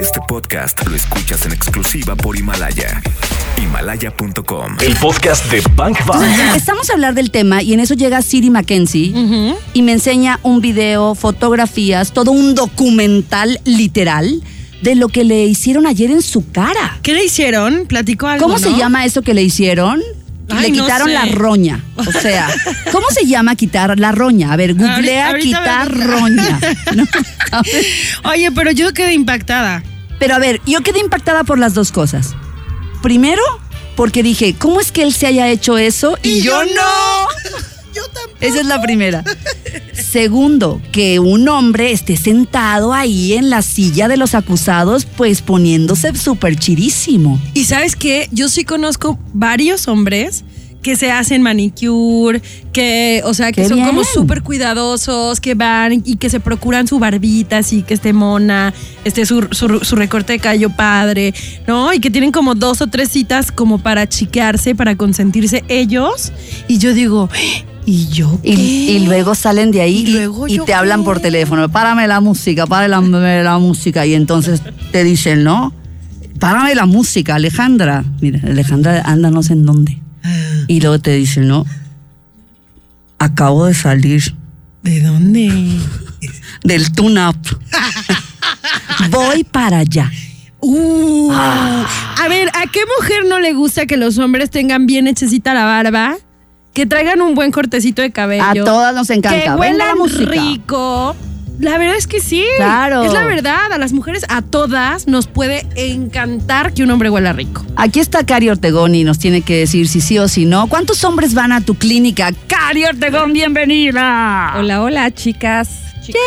Este podcast lo escuchas en exclusiva por Himalaya. Himalaya.com. El podcast de Bank Bank. Estamos a hablar del tema y en eso llega Siri Mackenzie y me enseña un video, fotografías, todo un documental literal de lo que le hicieron ayer en su cara. ¿Qué le hicieron? Platicó algo. ¿Cómo se llama eso que le hicieron? Ay, le no quitaron sé. la roña. O sea, ¿cómo se llama quitar la roña? A ver, googlea ahorita quitar roña. Oye, pero yo quedé impactada. Pero a ver, yo quedé impactada por las dos cosas. Primero, porque dije, ¿cómo es que él se haya hecho eso y, yo, no? Yo tampoco. Esa es la primera. Segundo, que un hombre esté sentado ahí en la silla de los acusados, pues poniéndose súper chirísimo. Y sabes qué, yo sí conozco varios hombres que se hacen manicure, que, o sea, que ¡Qué son como súper cuidadosos, que van y que se procuran su barbita así, que esté mona, esté su, su, su recorte de cabello padre, ¿no? Y que tienen como dos o tres citas como para chiquearse, para consentirse ellos. Y yo digo, ¿y yo qué? Y, y luego salen de ahí ¿Y luego te hablan por teléfono. Párame la música, párame la música. Y entonces te dicen, ¿no? Párame la música, Alejandra. Mira, Alejandra anda no sé en dónde. Y luego te dicen, ¿no? Acabo de salir ¿De dónde? del tune-up. Voy para allá. Uh, Ah. A ver, ¿a qué mujer no le gusta que los hombres tengan bien hechecita la barba? Que traigan un buen cortecito de cabello. A todas nos encanta. Que huelan la música. rico. La verdad es que sí. Claro. Es la verdad. A las mujeres, a todas, nos puede encantar que un hombre huela rico. Aquí está Cari Ortegón y nos tiene que decir si sí o si no. ¿Cuántos hombres van a tu clínica? Cari Ortegón, bienvenida. Hola, hola, chicas, chicos.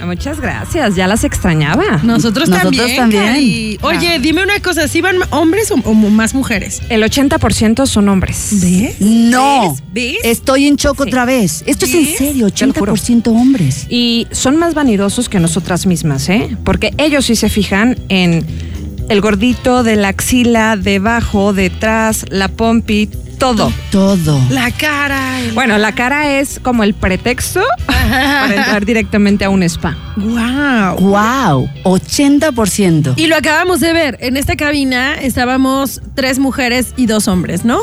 Muchas gracias, ya las extrañaba. Nosotros, Nosotros también. Oye, dime una cosa, ¿sí van hombres o, o más mujeres? El 80% son hombres. ¿Ves? No. ¿Ves? ¿Ves? Estoy en shock otra vez. Esto es en serio, Te lo juro. 80% hombres. Y son más vanidosos que nosotras mismas, ¿eh? Porque ellos sí se fijan en el gordito de la axila, debajo, detrás, la pompi, todo. Todo. La cara. el- Bueno, la cara es como el pretexto para entrar directamente a un spa. Wow. Wow, 80%. Y lo acabamos de ver. En esta cabina estábamos tres mujeres y dos hombres, ¿no?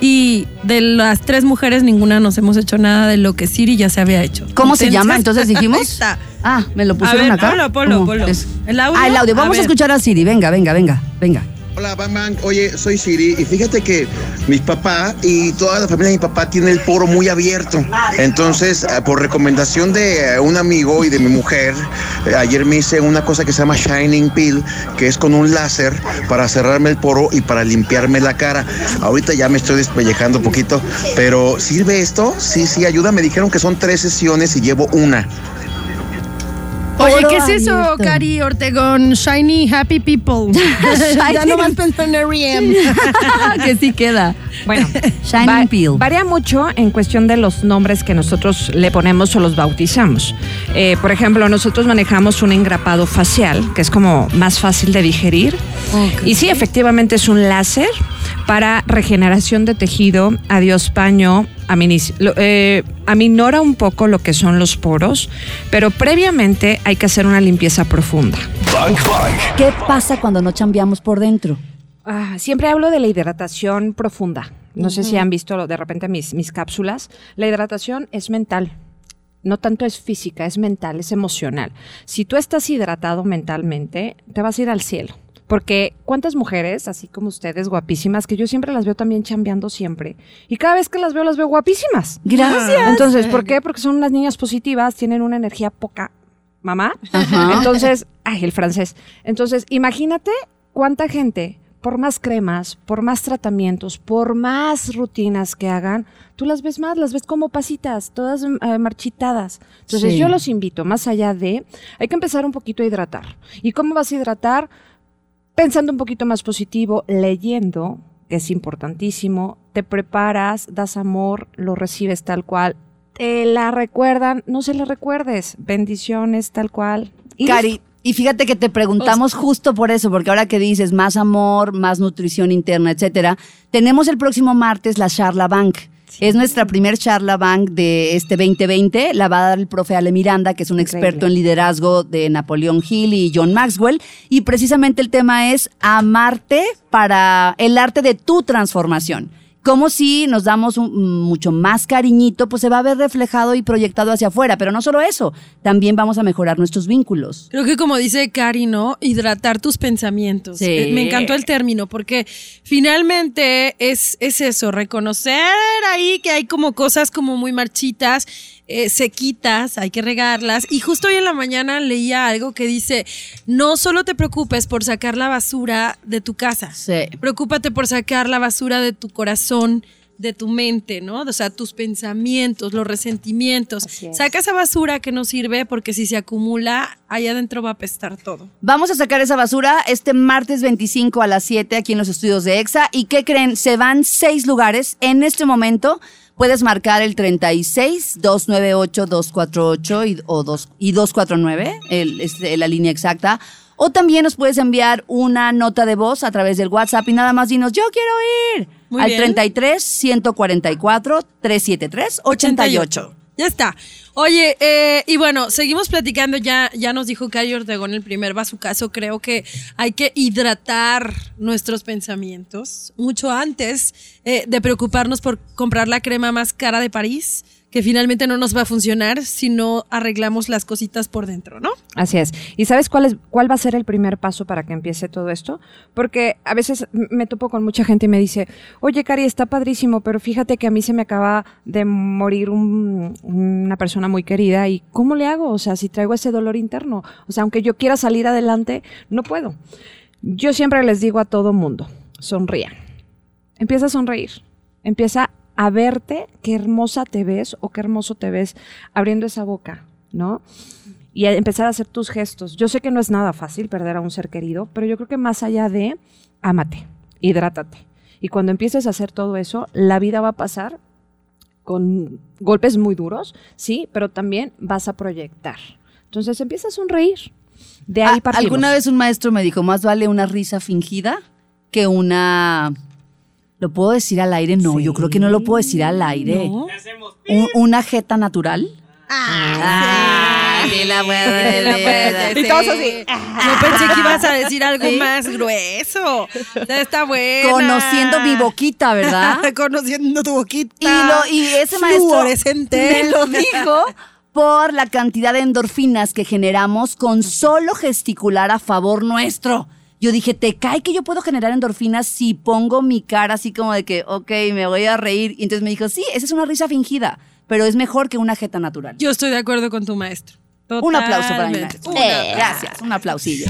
Y de las tres mujeres, ninguna nos hemos hecho nada de lo que Siri ya se había hecho. ¿Cómo se llama? Entonces dijimos. Está. Ah, me lo pusieron ver, acá. ¿Cómo? ponlo. Es- ¿El audio? Ah, el audio. A Vamos a, ver. escuchar a Siri. Venga, venga, venga, venga. Hola, Bang. Oye, soy Siri y fíjate que mi papá y toda la familia de mi papá tiene el poro muy abierto. Entonces, eh, por recomendación de eh, un amigo y de mi mujer, eh, ayer me hice una cosa que se llama Shining Peel, que es con un láser para cerrarme el poro y para limpiarme la cara. Ahorita ya me estoy despellejando un poquito, pero ¿sirve esto? Sí, sí, ayuda. Me dijeron que son tres sesiones y llevo una. Oye, ¿qué es eso. Cari Ortegón? Shiny Happy People. ya Shiny- nomás pensó en R.E.M. que sí queda. Bueno, Shining va- Peel. varía mucho en cuestión de los nombres que nosotros le ponemos o los bautizamos. Eh, por ejemplo, nosotros manejamos un engrapado facial, que es como más fácil de digerir. Y sí, efectivamente es un láser para regeneración de tejido, adiós paño, lo- eh, aminora un poco lo que son los poros, pero previamente hay que hacer una limpieza profunda. ¿Qué pasa cuando no chambeamos por dentro? Ah, siempre hablo de la hidratación profunda. No sé si han visto de repente mis, mis cápsulas. La hidratación es mental. No tanto es física, es mental, es emocional. Si tú estás hidratado mentalmente, te vas a ir al cielo. Porque cuántas mujeres, así como ustedes, guapísimas, que yo siempre las veo también chambeando siempre. Y cada vez que las veo, las veo guapísimas. Gracias. Entonces, ¿por qué? Porque son unas niñas positivas, tienen una energía poca mamá. Ajá. Entonces, ay, el francés. Entonces, imagínate cuánta gente, por más cremas, por más tratamientos, por más rutinas que hagan, tú las ves más, las ves como pasitas, todas eh, marchitadas. Entonces, Sí. yo los invito, más allá de, hay que empezar un poquito a hidratar. ¿Y cómo vas a hidratar? Pensando un poquito más positivo, leyendo, que es importantísimo, te preparas, das amor, lo recibes tal cual, te la recuerdan, no se la recuerdes, bendiciones tal cual. Y Cari, y fíjate que te preguntamos justo por eso, porque ahora que dices más amor, más nutrición interna, etcétera, tenemos el próximo martes la charla bank. Es nuestra primer charla bank de este 2020. La va a dar el profe Ale Miranda, que es un Increíble. experto en liderazgo de Napoleón Hill y John Maxwell. Y precisamente el tema es amarte para el arte de tu transformación. Como si nos damos un- mucho más cariñito, pues se va a ver reflejado y proyectado hacia afuera. Pero no solo eso, también vamos a mejorar nuestros vínculos. Creo que como dice Cari, ¿no? Hidratar tus pensamientos. Sí. Eh, Me encantó el término porque finalmente es, es eso, reconocer ahí que hay como cosas como muy marchitas, eh, sequitas, hay que regarlas. Y justo hoy en la mañana leía algo que dice, no solo te preocupes por sacar la basura de tu casa, Sí. preocúpate por sacar la basura de tu corazón, de tu mente, ¿no? O sea, tus pensamientos, los resentimientos. Es. Saca esa basura que no sirve porque si se acumula, allá adentro va a apestar todo. Vamos a sacar esa basura este martes 25 a las 7 aquí en los estudios de EXA. ¿Y qué creen? Se van seis lugares. En este momento puedes marcar el 36 298 248 y, o dos, y 249, el, este, la línea exacta. O también nos puedes enviar una nota de voz a través del WhatsApp y nada más dinos, yo quiero ir. Muy al bien. 33 144 373 88. Ya está. Oye, eh, y bueno, seguimos platicando. Ya, ya nos dijo Cari Ortegón el primer caso. Creo que hay que hidratar nuestros pensamientos mucho antes eh, de preocuparnos por comprar la crema más cara de París, que finalmente no nos va a funcionar si no arreglamos las cositas por dentro, ¿no? Así es. ¿Y sabes cuál, es, cuál va a ser el primer paso para que empiece todo esto? Porque a veces me topo con mucha gente y me dice, oye, Cari, está padrísimo, pero fíjate que a mí se me acaba de morir un- una persona muy querida y ¿cómo le hago? O sea, si traigo ese dolor interno, o sea, aunque yo quiera salir adelante, no puedo. Yo siempre les digo a todo mundo, sonrían. Empieza a sonreír. Empieza a verte qué hermosa te ves o qué hermoso te ves abriendo esa boca, ¿no? y a empezar a hacer tus gestos. Yo sé que no es nada fácil perder a un ser querido, pero yo creo que más allá de, ámate, hidrátate. Y cuando empieces a hacer todo eso, la vida va a pasar con golpes muy duros, sí, pero también vas a proyectar. Entonces empieza a sonreír. De ahí Ah. Alguna vez un maestro me dijo, más vale una risa fingida que una... ¿Lo puedo decir al aire? No, yo creo que no lo puedo decir al aire. ¿No? Un- ¿Una jeta natural? Ah, sí la puedo Y todos así. Yo pensé que ibas a decir algo más grueso. Está bueno. Conociendo mi boquita, ¿verdad? Conociendo tu boquita. Y, lo, y ese maestro me lo dijo por la cantidad de endorfinas que generamos con solo gesticular a favor nuestro. Yo dije, ¿te cae que yo puedo generar endorfinas si pongo mi cara así como de que, ok, me voy a reír? Y entonces me dijo, sí, esa es una risa fingida, pero es mejor que una jeta natural. Yo estoy de acuerdo con tu maestro. Un aplauso para Eh, aplauso. gracias, un aplausillo.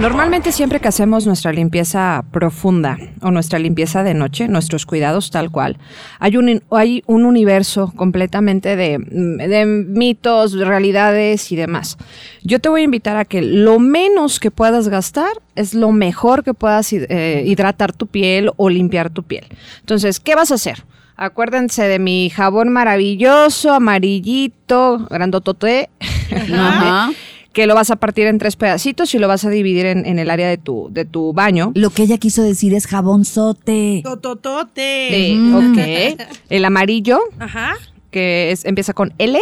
Normalmente siempre que hacemos nuestra limpieza profunda o nuestra limpieza de noche, nuestros cuidados tal cual, hay un, hay un universo completamente de, de mitos, realidades y demás. Yo te voy a invitar a que lo menos que puedas gastar es lo mejor que puedas eh, hidratar tu piel o limpiar tu piel. Entonces, ¿qué vas a hacer? Acuérdense de mi jabón maravilloso, amarillito, grandotote. Ajá. que lo vas a partir en tres pedacitos y lo vas a dividir en, en el área de tu, de tu baño. Lo que ella quiso decir es jabonzote. Tototote. Eh, ok. El amarillo, Ajá. que es, empieza con L,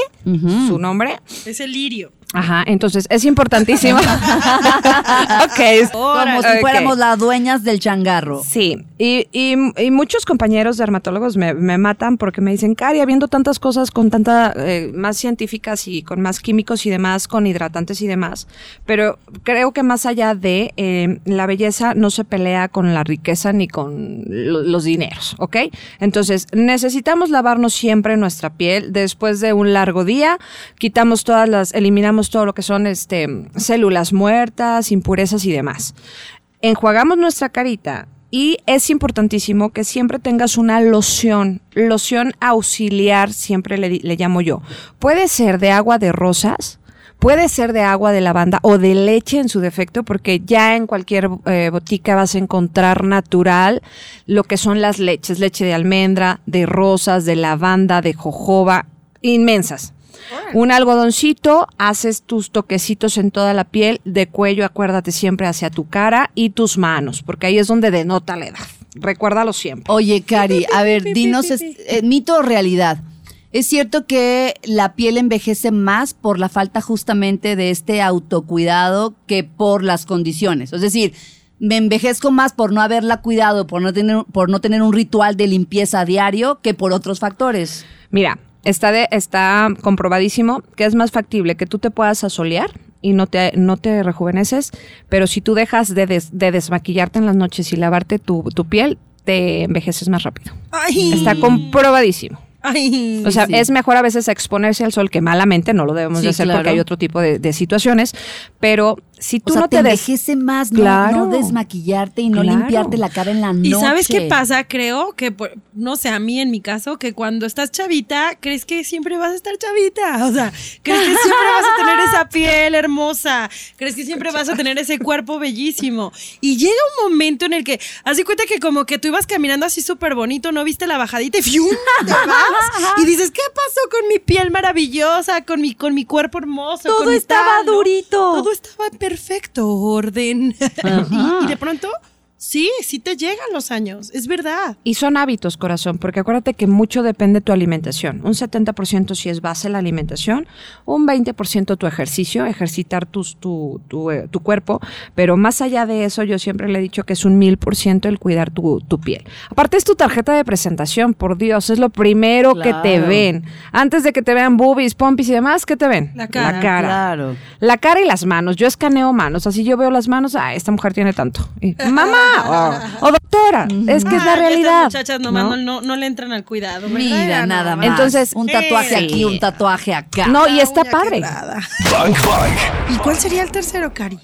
su nombre. Es el lirio. Ajá, entonces es importantísimo. ok. Como si fuéramos las dueñas del changarro. Sí, y, y- y muchos compañeros dermatólogos me, me matan porque me dicen, Cari, habiendo tantas cosas con tanta, eh, más científicas y con más químicos y demás, con hidratantes y demás, pero creo que más allá de eh, la belleza no se pelea con la riqueza ni con lo- los dineros, ¿ok? Entonces, necesitamos lavarnos siempre nuestra piel después de un largo día, quitamos todas las, eliminamos todo lo que son este, células muertas, impurezas y demás enjuagamos nuestra carita y es importantísimo que siempre tengas una loción, loción auxiliar, siempre le, le llamo yo. Puede ser de agua de rosas, puede ser de agua de lavanda o de leche en su defecto, porque ya en cualquier eh, botica vas a encontrar natural lo que son las leches, leche de almendra, de rosas, de lavanda, de jojoba, inmensas. Un algodoncito, haces tus toquecitos en toda la piel, de cuello, acuérdate siempre hacia tu cara y tus manos, porque ahí es donde denota la edad. Recuérdalo siempre. Oye, Cari, a ver, dinos, es- eh, mito o realidad. ¿Es cierto que la piel envejece más por la falta justamente de este autocuidado que por las condiciones? Es decir, me envejezco más por no haberla cuidado, por no tener, por no tener un ritual de limpieza diario que por otros factores. Mira, está, de, está comprobadísimo que es más factible que tú te puedas asolear y no te, no te rejuveneces, pero si tú dejas de, des- de desmaquillarte en las noches y lavarte tu, tu piel, te envejeces más rápido. Ay. Está comprobadísimo. Ay. O sea, sí. es mejor a veces exponerse al sol, que malamente no lo debemos Sí, de hacer claro. porque hay otro tipo de, de situaciones, pero si tú o sea, no te, te, des- más no, Claro. no desmaquillarte y no Claro. limpiarte la cara en la noche. ¿Y sabes qué pasa? Creo que, no sé, a mí en mi caso, que cuando estás chavita, crees que siempre vas a estar chavita. O sea, crees que siempre vas a tener esa piel hermosa. Crees que siempre vas a tener ese cuerpo bellísimo. Y llega un momento en el que, haz de cuenta que como que tú ibas caminando así súper bonito, no viste la bajadita y ¡fium! te vas. Y dices, ¿qué pasó con mi piel maravillosa? Con mi, con mi cuerpo hermoso. Todo con estaba tal, ¿no? durito. Todo estaba en perfecto orden. y, y de pronto, sí, sí te llegan los años. Es verdad. Y son hábitos, corazón, porque acuérdate que mucho depende de tu alimentación. Un 70% si es base la alimentación, un 20% tu ejercicio, ejercitar tus, tu, tu, eh, tu cuerpo, pero más allá de eso, yo siempre le he dicho que es un 1000% el cuidar tu, tu piel. Aparte es tu tarjeta de presentación, por Dios, es lo primero que te ven. Antes de que te vean boobies, pompis y demás, ¿qué te ven? La cara. La cara. Claro. La cara y las manos. Yo escaneo manos. Así yo veo las manos. Ah, esta mujer tiene tanto. Y, Mamá. O, o doctora. Es que es la Ay, realidad. Estas muchachas nomás ¿no? no, no, no le entran al cuidado. ¿verdad? Mira, nada más. Entonces, un tatuaje sí. aquí, un tatuaje acá. No, y está padre. quebrada. Bang Bang. ¿Y cuál sería el tercero, Cari?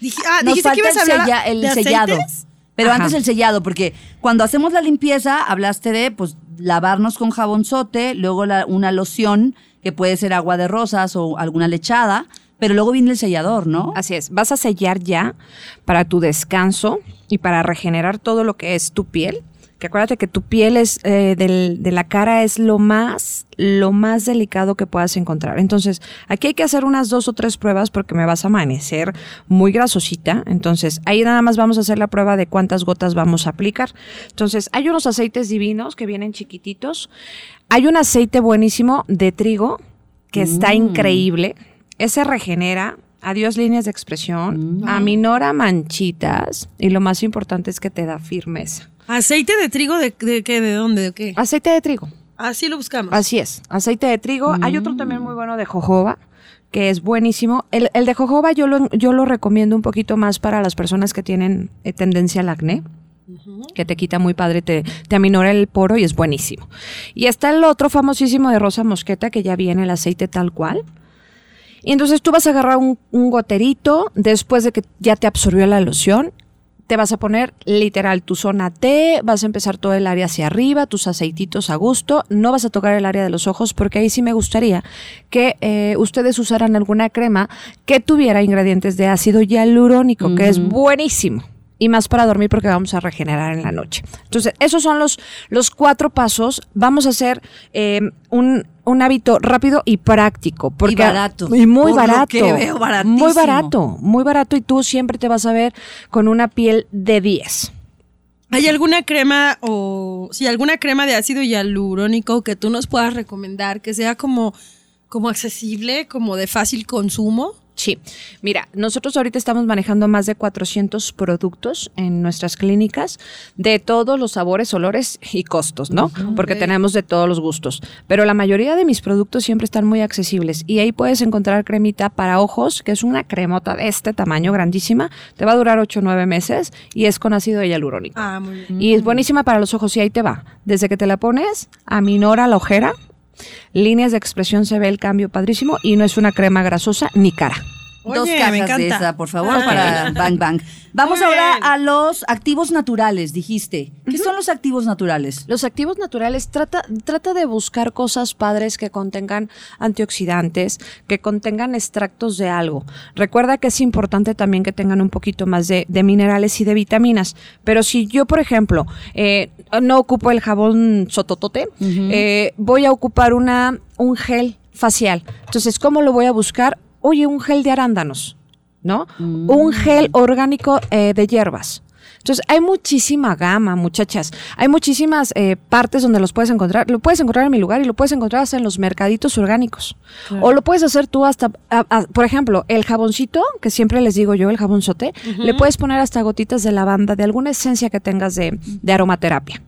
Dije, ah, Nos dijiste que falta ibas a el, hablar sella- el de sellado. aceites? Pero Ajá. antes el sellado, porque cuando hacemos la limpieza, hablaste de pues lavarnos con jabonzote, luego la- una loción, que puede ser agua de rosas o alguna lechada, pero luego viene el sellador, ¿no? Así es. Vas a sellar ya para tu descanso y para regenerar todo lo que es tu piel. Que acuérdate que tu piel es eh, del- de la cara es lo más, lo más delicado que puedas encontrar. Entonces, aquí hay que hacer unas dos o tres pruebas porque me vas a amanecer muy grasosita. Entonces, ahí nada más vamos a hacer la prueba de cuántas gotas vamos a aplicar. Entonces, hay unos aceites divinos que vienen chiquititos. Hay un aceite buenísimo de trigo que está increíble. Ese regenera. Adiós líneas de expresión, aminora manchitas y lo más importante es que te da firmeza. ¿Aceite de trigo de, de qué? ¿De dónde? ¿De qué? Aceite de trigo. Así lo buscamos. Así es, aceite de trigo. Hay otro también muy bueno de jojoba, que es buenísimo. El, el de jojoba yo lo, yo lo recomiendo un poquito más para las personas que tienen eh, tendencia al acné. que te quita muy padre, te, te aminora el poro y es buenísimo. Y está el otro famosísimo de rosa mosqueta, que ya viene el aceite tal cual. Y entonces tú vas a agarrar un, un goterito después de que ya te absorbió la loción. Te vas a poner literal tu zona T, vas a empezar todo el área hacia arriba, tus aceititos a gusto. No vas a tocar el área de los ojos porque ahí sí me gustaría que eh, ustedes usaran alguna crema que tuviera ingredientes de ácido hialurónico, que es buenísimo. Y más para dormir porque vamos a regenerar en la noche. Entonces, esos son los, los cuatro pasos. Vamos a hacer eh, un, un hábito rápido y práctico. Porque, barato. Y muy Por lo barato. que veo, baratísimo. Muy barato, muy barato. Y tú siempre te vas a ver con una piel de 10. ¿Hay alguna crema o sí, alguna crema de ácido hialurónico que tú nos puedas recomendar que sea como, como accesible, como de fácil consumo? Sí, mira, nosotros ahorita estamos manejando más de 400 productos en nuestras clínicas de todos los sabores, olores y costos, ¿no? Porque tenemos de todos los gustos. Pero la mayoría de mis productos siempre están muy accesibles y ahí puedes encontrar cremita para ojos, que es una cremota de este tamaño grandísima, te va a durar 8 o 9 meses y es con ácido hialurónico. Ah, muy bien. Y es buenísima para los ojos y ahí te va. Desde que te la pones, aminora la ojera, líneas de expresión se ve el cambio padrísimo y no es una crema grasosa ni cara. Dos Oye, cajas de esa, por favor, Ah. para Bang Bang. Vamos Muy ahora bien. a los activos naturales, dijiste. ¿Qué son los activos naturales? Los activos naturales trata, trata de buscar cosas padres que contengan antioxidantes, que contengan extractos de algo. Recuerda que es importante también que tengan un poquito más de, de minerales y de vitaminas. Pero si yo, por ejemplo, eh, no ocupo el jabón sototote, eh, voy a ocupar una, un gel facial. Entonces, ¿cómo lo voy a buscar? Oye, un gel de arándanos, ¿no? Un gel orgánico eh, de hierbas. Entonces, hay muchísima gama, muchachas. Hay muchísimas eh, partes donde los puedes encontrar. Lo puedes encontrar en mi lugar y lo puedes encontrar hasta en los mercaditos orgánicos. O lo puedes hacer tú hasta, a- a- por ejemplo, el jaboncito, que siempre les digo yo, el jabonzote, le puedes poner hasta gotitas de lavanda, de alguna esencia que tengas de, de aromaterapia.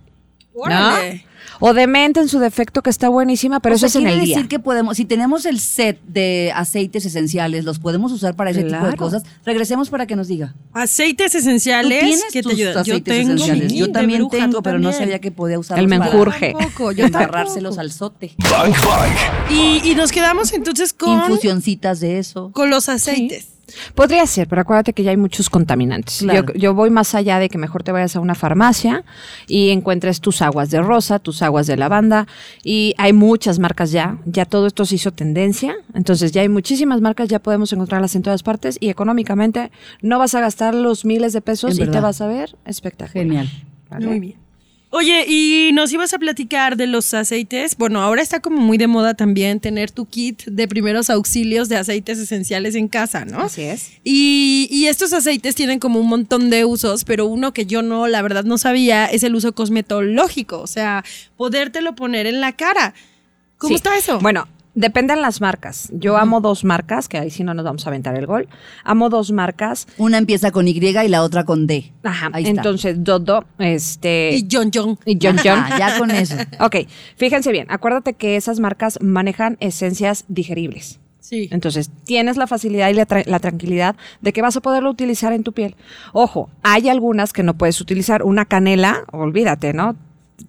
Órale. O de mente en su defecto, que está buenísima, pero O eso sea, es en quiere el día. decir que podemos, si tenemos el set de aceites esenciales, los podemos usar para ese tipo de cosas. Regresemos para que nos diga. Aceites ¿Tú esenciales tienes que te ayudan. Yo aceites tengo. esenciales? sí, Yo también bruja, tengo, pero no sabía que podía usarlos El para menjurje. Tampoco, yo embarrárselos tampoco. al sote. Bang Bang. Y, y nos quedamos entonces con, Infusioncitas de eso. con los aceites. Podría ser, pero acuérdate que ya hay muchos contaminantes. Claro. Yo, yo voy más allá de que mejor te vayas a una farmacia y encuentres tus aguas de rosa, tus aguas de lavanda. Y hay muchas marcas ya. Ya todo esto se hizo tendencia. Entonces ya hay muchísimas marcas, ya podemos encontrarlas en todas partes. Y económicamente no vas a gastar los miles de pesos En y te vas a ver espectacular. Genial. ¿vale? Muy bien. Oye, y nos ibas a platicar de los aceites. Bueno, ahora está como muy de moda también tener tu kit de primeros auxilios de aceites esenciales en casa, ¿no? Así es. Y, y estos aceites tienen como un montón de usos, pero uno que yo no, la verdad no sabía, es el uso cosmetológico, o sea, podértelo poner en la cara. ¿Cómo Sí. está eso? Bueno, dependen las marcas. Yo amo dos marcas, que ahí sí no nos vamos a aventar el gol. Amo dos marcas. Una empieza con Y y la otra con D. Ajá. Ahí está. Entonces, Dodo, este. y John John. y John John. Ajá, ya con eso. Ok, fíjense bien, acuérdate que esas marcas manejan esencias digeribles. Sí. Entonces, tienes la facilidad y la, tra- la tranquilidad de que vas a poderlo utilizar en tu piel. Ojo, hay algunas que no puedes utilizar. Una canela, olvídate, ¿no?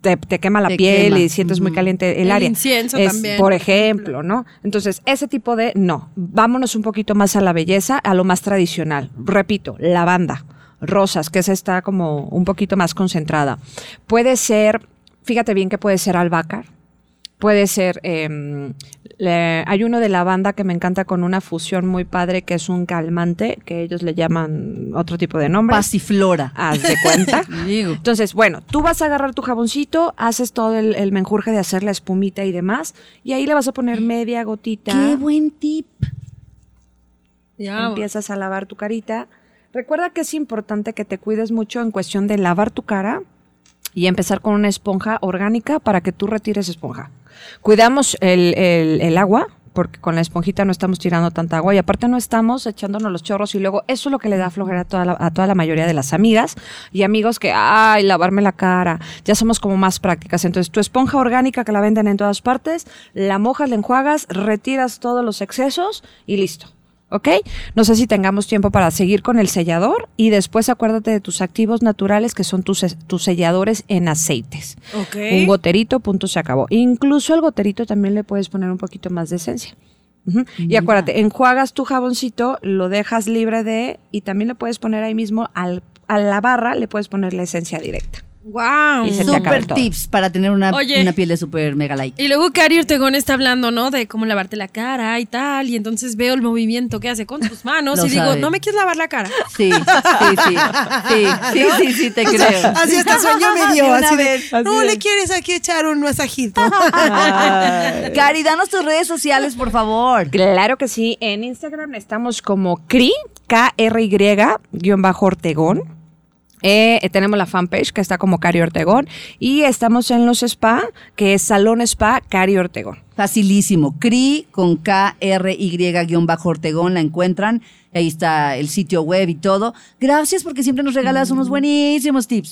Te, te quema la Te piel quema. y sientes muy caliente el, El área. incienso Es, también, Por por ejemplo, ¿no? Entonces, ese tipo de, no. Vámonos un poquito más a la belleza, a lo más tradicional. Repito, lavanda, rosas, que esa está como un poquito más concentrada. Puede ser, fíjate bien que puede ser albahaca, Puede ser, le- hay uno de lavanda que me encanta con una fusión muy padre que es un calmante, que ellos le llaman otro tipo de nombre. Pasiflora. Haz de cuenta. Entonces, bueno, tú vas a agarrar tu jaboncito, haces todo el, el menjurje de hacer la espumita y demás, y ahí le vas a poner media gotita. Qué buen tip. Ya. Empiezas a lavar tu carita. Recuerda que es importante que te cuides mucho en cuestión de lavar tu cara y empezar con una esponja orgánica para que tú retires esponja. Cuidamos el, el- agua, porque con la esponjita no estamos tirando tanta agua y aparte no estamos echándonos los chorros y luego eso es lo que le da flojera a toda la, a toda la mayoría de las amigas y amigos que, ay, lavarme la cara, ya somos como más prácticas. Entonces tu esponja orgánica que la venden en todas partes, la mojas, la enjuagas, retiras todos los excesos y listo. ¿Ok? No sé si tengamos tiempo para seguir con el sellador y después acuérdate de tus activos naturales que son tus, tus selladores en aceites. Ok. Un goterito, punto, se acabó. Incluso al goterito también le puedes poner un poquito más de esencia. Y acuérdate, enjuagas tu jaboncito, lo dejas libre de, y también le puedes poner ahí mismo al, a la barra, le puedes poner la esencia directa. Wow. Y se te acaba Super todo. tips para tener una, Oye. una piel de super mega like. Y luego Cari Ortegón está hablando, ¿no? De cómo lavarte la cara y tal. Y entonces veo el movimiento que hace con sus manos Lo y digo. ¿no me quieres lavar la cara? Sí, sí, sí. Sí, sí, sí, sí, te creo. Así hasta sueño me De dio. una Así de, vez. no le quieres aquí echar un masajito. Cari, danos tus redes sociales, por favor. Claro que sí, en Instagram estamos como CRI, K-R-Y-Ortegón. Eh, eh, tenemos la fanpage que está como Cari Ortegón y estamos en los spa, que es Salón Spa Cari Ortegón. Facilísimo. CRI con K-R-Y-Ortegón la encuentran. Ahí está el sitio web y todo. Gracias porque siempre nos regalas unos buenísimos tips.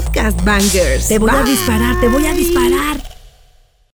Bangers. Te voy a disparar, te voy a disparar.